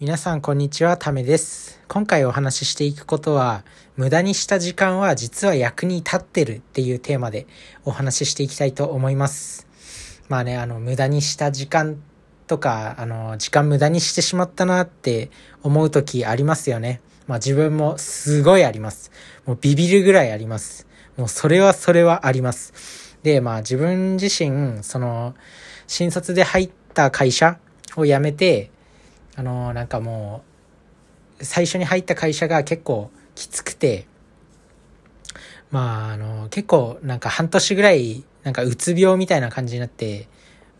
皆さんこんにちは、ためです。今回お話ししていくことは、無駄にした時間は実は役に立ってるっていうテーマでお話ししていきたいと思います。まあね、あの、無駄にした時間とか、あの、時間無駄にしてしまったなって思う時ありますよね。まあ自分もすごいあります。もうビビるぐらいあります。もうそれはそれはあります。で、まあ自分自身、その、新卒で入った会社を辞めて、あの、なんかもう、最初に入った会社が結構きつくて、まあ、あの、結構なんか半年ぐらい、なんかうつ病みたいな感じになって、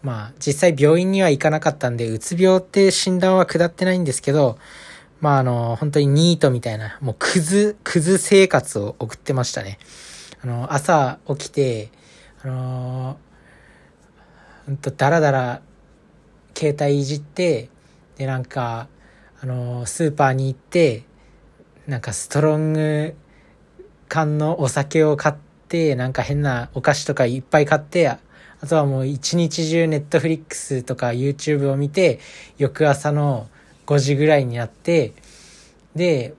まあ、実際病院には行かなかったんで、うつ病って診断は下ってないんですけど、まああの、本当にニートみたいな、もうクズ、クズ生活を送ってましたね。あの、朝起きて、あのほんとダラダラ携帯いじって、で、なんか、あの、スーパーに行って、なんかストロング缶のお酒を買って、なんか変なお菓子とかいっぱい買って、あとはもう一日中ネットフリックスとか YouTube を見て、翌朝の5時ぐらいになって、で、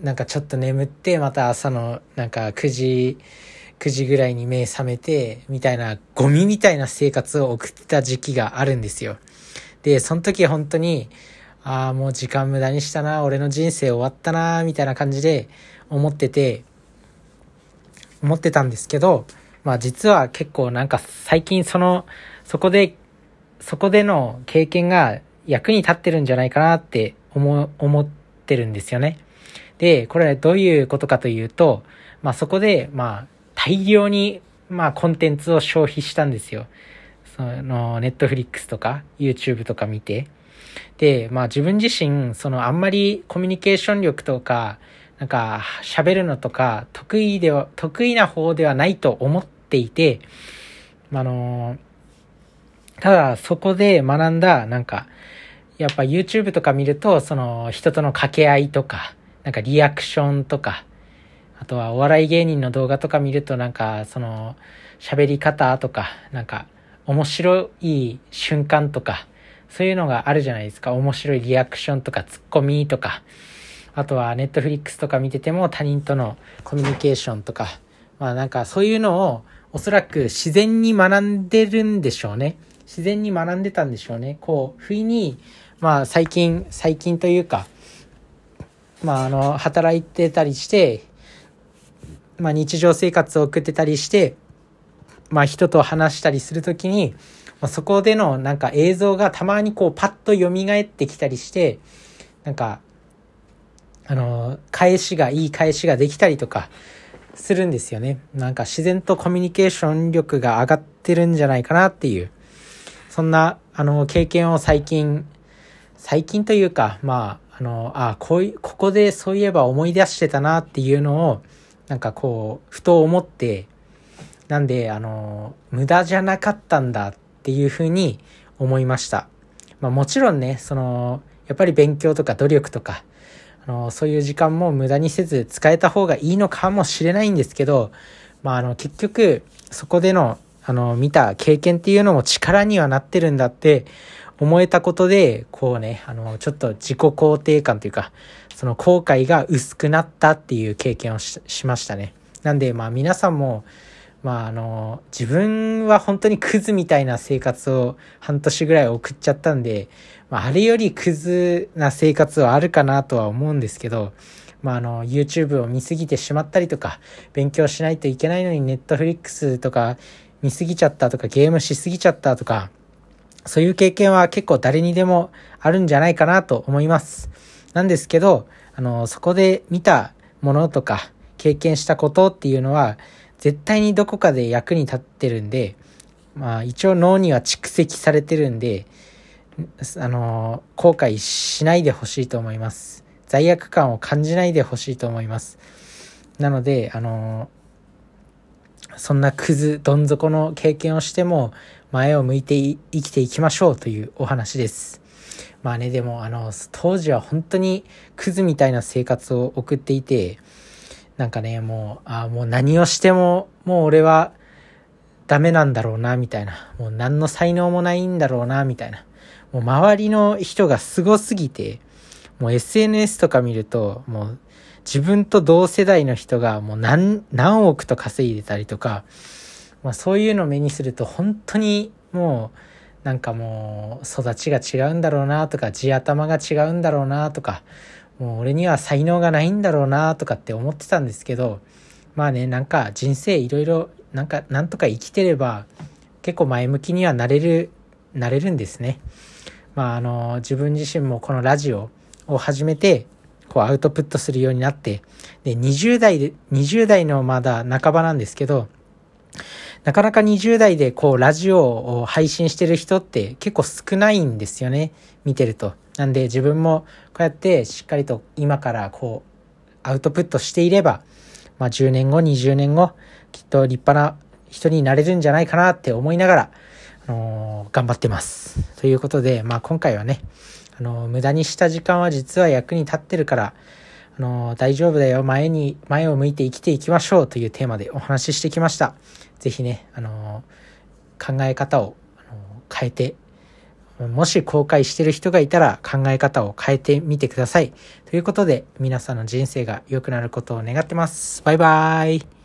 なんかちょっと眠って、また朝のなんか9時、9時ぐらいに目覚めて、みたいな、ゴミみたいな生活を送ってた時期があるんですよ。で、その時本当に、ああ、もう時間無駄にしたな、俺の人生終わったな、みたいな感じで思ってて、思ってたんですけど、まあ実は結構なんか最近その、そこで、そこでの経験が役に立ってるんじゃないかなって思、思ってるんですよね。で、これどういうことかというと、まあそこで、まあ大量に、まあコンテンツを消費したんですよ。その、ネットフリックスとか、YouTube とか見て。で、まあ自分自身、そのあんまりコミュニケーション力とか、なんか喋るのとか、得意では、得意な方ではないと思っていて、あの、ただそこで学んだ、なんか、やっぱ YouTube とか見ると、その人との掛け合いとか、なんかリアクションとか、あとはお笑い芸人の動画とか見るとなんか、その、喋り方とか、なんか、面白い瞬間とか、そういうのがあるじゃないですか。面白いリアクションとかツッコミとか、あとはネットフリックスとか見てても他人とのコミュニケーションとか、まあなんかそういうのをおそらく自然に学んでるんでしょうね。自然に学んでたんでしょうね。こう、不意に、まあ最近、最近というか、まああの、働いてたりして、まあ日常生活を送ってたりして、まあ人と話したりするときに、まあ、そこでのなんか映像がたまにこうパッと蘇ってきたりして、なんか、あの、返しが、いい返しができたりとかするんですよね。なんか自然とコミュニケーション力が上がってるんじゃないかなっていう、そんな、あの、経験を最近、最近というか、まあ、あの、あ、こういう、ここでそういえば思い出してたなっていうのを、なんかこう、ふと思って、なんで、あの、無駄じゃなかったんだっていうふうに思いました。まあもちろんね、その、やっぱり勉強とか努力とか、あの、そういう時間も無駄にせず使えた方がいいのかもしれないんですけど、まああの、結局、そこでの、あの、見た経験っていうのも力にはなってるんだって思えたことで、こうね、あの、ちょっと自己肯定感というか、その後悔が薄くなったっていう経験をしましたね。なんで、まあ皆さんも、まああの、自分は本当にクズみたいな生活を半年ぐらい送っちゃったんで、まああれよりクズな生活はあるかなとは思うんですけど、まああの、YouTube を見すぎてしまったりとか、勉強しないといけないのに Netflix とか見すぎちゃったとか、ゲームしすぎちゃったとか、そういう経験は結構誰にでもあるんじゃないかなと思います。なんですけど、あの、そこで見たものとか、経験したことっていうのは、絶対にどこかで役に立ってるんで、まあ一応脳には蓄積されてるんで、あの、後悔しないでほしいと思います。罪悪感を感じないでほしいと思います。なので、あの、そんなクズ、どん底の経験をしても、前を向いて生きていきましょうというお話です。まあね、でも、あの、当時は本当にクズみたいな生活を送っていて、なんかね、もう、ああもう何をしても、もう俺はダメなんだろうな、みたいな。もう何の才能もないんだろうな、みたいな。もう周りの人がすごすぎて、もう SNS とか見ると、もう自分と同世代の人がもう何、何億と稼いでたりとか、まあそういうのを目にすると本当にもう、なんかもう育ちが違うんだろうなとか、地頭が違うんだろうなとか、もう俺には才能がないんだろうなとかって思ってたんですけど、まあね、なんか人生いろいろ、なんか、なんとか生きてれば、結構前向きにはなれる、なれるんですね。まああの、自分自身もこのラジオを始めて、こうアウトプットするようになって、で、20代で、20代のまだ半ばなんですけど、なかなか20代でこうラジオを配信してる人って結構少ないんですよね。見てると。なんで自分もこうやってしっかりと今からこうアウトプットしていれば、まあ10年後、20年後、きっと立派な人になれるんじゃないかなって思いながら、あのー、頑張ってます。ということで、まあ今回はね、あのー、無駄にした時間は実は役に立ってるから、あの、大丈夫だよ、前に、前を向いて生きていきましょうというテーマでお話ししてきました。ぜひね、あの考え方を、あの変えてもし後悔してる人がいたら考え方を変えてみてください。ということで、皆さんの人生が良くなることを願ってます。バイバーイ。